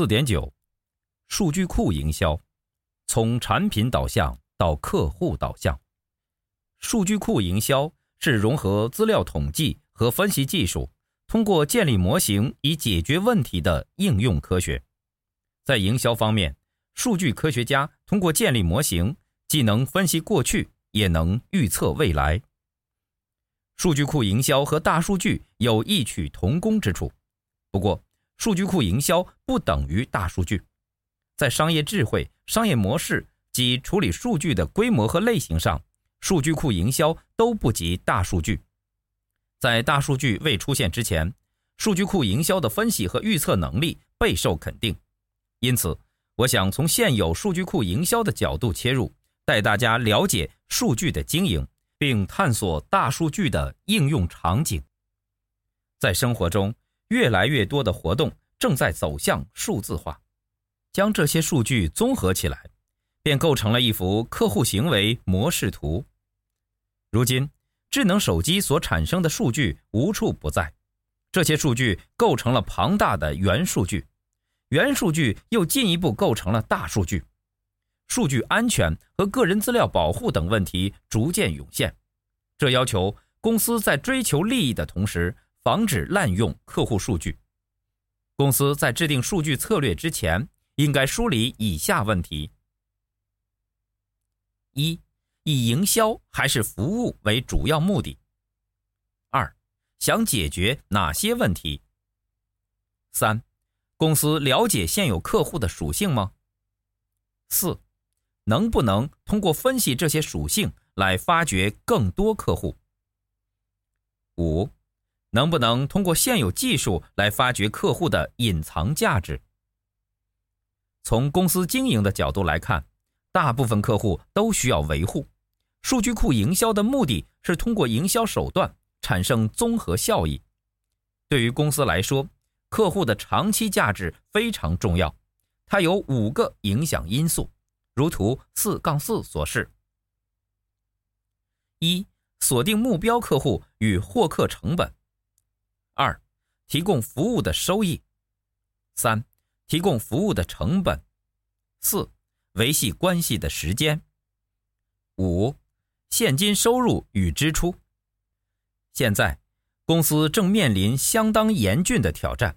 四点九，数据库营销，从产品导向到客户导向。数据库营销是融合资料统计和分析技术，通过建立模型以解决问题的应用科学。在营销方面，数据科学家通过建立模型，既能分析过去，也能预测未来。数据库营销和大数据有异曲同工之处，不过，数据库营销不等于大数据，在商业智慧、商业模式及处理数据的规模和类型上，数据库营销都不及大数据。在大数据未出现之前，数据库营销的分析和预测能力备受肯定。因此，我想从现有数据库营销的角度切入，带大家了解数据的经营，并探索大数据的应用场景。在生活中，越来越多的活动正在走向数字化，将这些数据综合起来，便构成了一幅客户行为模式图。如今，智能手机所产生的数据无处不在，这些数据构成了庞大的元数据，元数据又进一步构成了大数据，数据安全和个人资料保护等问题逐渐涌现，这要求公司在追求利益的同时，防止滥用客户数据。公司在制定数据策略之前，应该梳理以下问题：一、以营销还是服务为主要目的？二、想解决哪些问题？三、公司了解现有客户的属性吗？四、能不能通过分析这些属性来发掘更多客户？五、能不能通过现有技术来发掘客户的隐藏价值？从公司经营的角度来看，大部分客户都需要维护。数据库营销的目的是通过营销手段产生综合效益。对于公司来说，客户的长期价值非常重要。它有五个影响因素，如图四杠四所示：一、锁定目标客户与获客成本。二、提供服务的收益；三、提供服务的成本；四、维系关系的时间；五、现金收入与支出。现在，公司正面临相当严峻的挑战。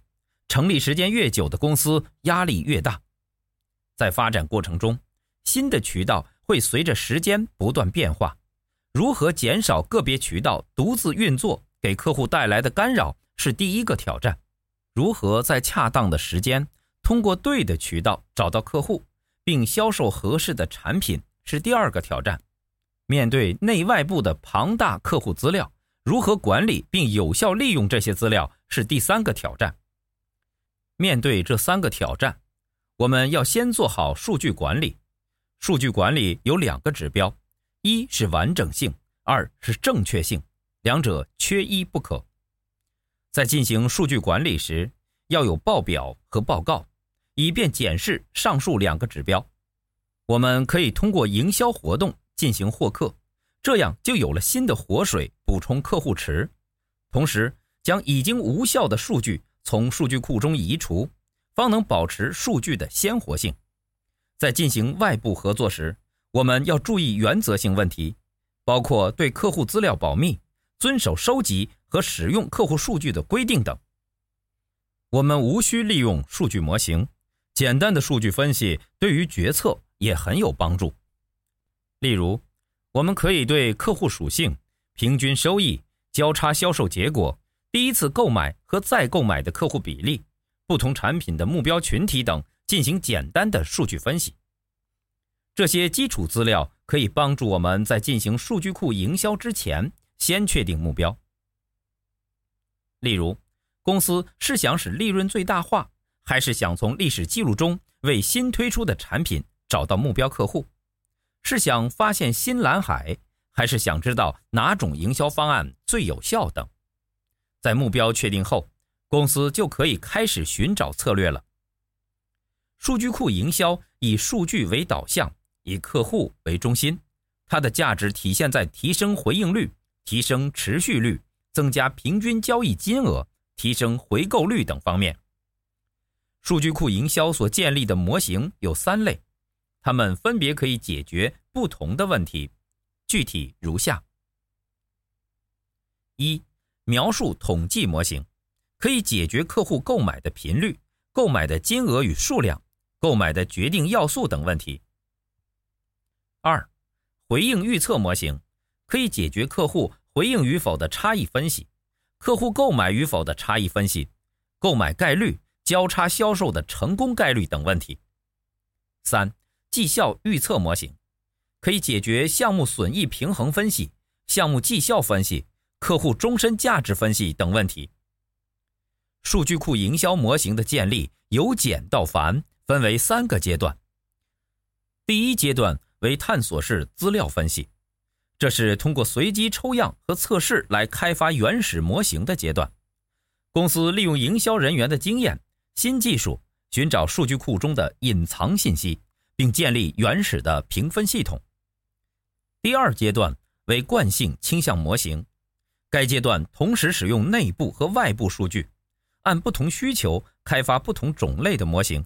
成立时间越久的公司，压力越大。在发展过程中，新的渠道会随着时间不断变化。如何减少个别渠道独自运作给客户带来的干扰？是第一个挑战，如何在恰当的时间通过对的渠道找到客户，并销售合适的产品是第二个挑战。面对内外部的庞大客户资料，如何管理并有效利用这些资料是第三个挑战。面对这三个挑战，我们要先做好数据管理。数据管理有两个指标，一是完整性，二是正确性，两者缺一不可。在进行数据管理时，要有报表和报告，以便检视上述两个指标。我们可以通过营销活动进行获客，这样就有了新的活水补充客户池，同时将已经无效的数据从数据库中移除，方能保持数据的鲜活性。在进行外部合作时，我们要注意原则性问题，包括对客户资料保密，遵守收集和使用客户数据的规定等，我们无需利用数据模型，简单的数据分析对于决策也很有帮助。例如，我们可以对客户属性、平均收益、交叉销售结果、第一次购买和再购买的客户比例、不同产品的目标群体等进行简单的数据分析。这些基础资料可以帮助我们在进行数据库营销之前先确定目标。例如，公司是想使利润最大化，还是想从历史记录中为新推出的产品找到目标客户？是想发现新蓝海，还是想知道哪种营销方案最有效等？在目标确定后，公司就可以开始寻找策略了。数据库营销以数据为导向，以客户为中心，它的价值体现在提升回应率、提升持续率。增加平均交易金额、提升回购率等方面。数据库营销所建立的模型有三类，它们分别可以解决不同的问题，具体如下：一、描述统计模型，可以解决客户购买的频率、购买的金额与数量、购买的决定要素等问题。二、回应预测模型，可以解决客户回应与否的差异分析、客户购买与否的差异分析、购买概率。交叉销售的成功概率等问题。三、绩效预测模型可以解决项目损益平衡分析、项目绩效分析、客户终身价值分析等问题。数据库营销模型的建立由简到繁，分为三个阶段。第一阶段为探索式资料分析，这是通过随机抽样和测试来开发原始模型的阶段。公司利用营销人员的经验。新技术寻找数据库中的隐藏信息，并建立原始的评分系统。第二阶段为惯性倾向模型，该阶段同时使用内部和外部数据，按不同需求开发不同种类的模型，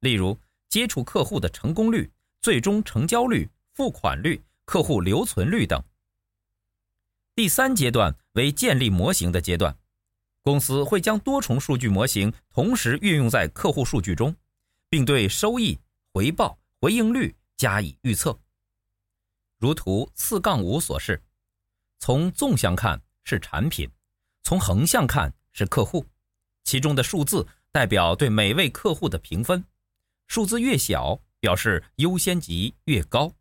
例如接触客户的成功率、最终成交率、付款率、客户留存率等。第三阶段为建立模型的阶段。公司会将多重数据模型同时运用在客户数据中，并对收益、回报、回应率加以预测。如图四杠五所示，从纵向看是产品，从横向看是客户，其中的数字代表对每位客户的评分，数字越小表示优先级越高。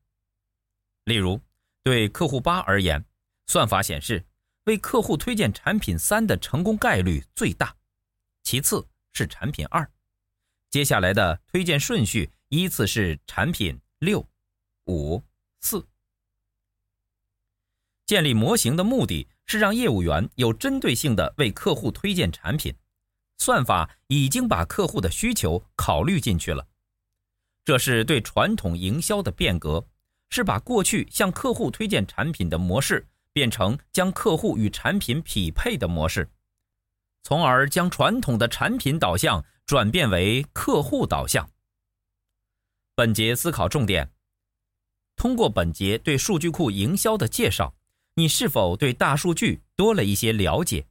例如，对客户八而言，算法显示。为客户推荐产品三的成功概率最大，其次是产品二，接下来的推荐顺序依次是产品六、五、四。建立模型的目的是让业务员有针对性地为客户推荐产品，算法已经把客户的需求考虑进去了。这是对传统营销的变革，是把过去向客户推荐产品的模式。变成将客户与产品匹配的模式，从而将传统的产品导向转变为客户导向。本节思考重点：通过本节对数据库营销的介绍，你是否对大数据多了一些了解？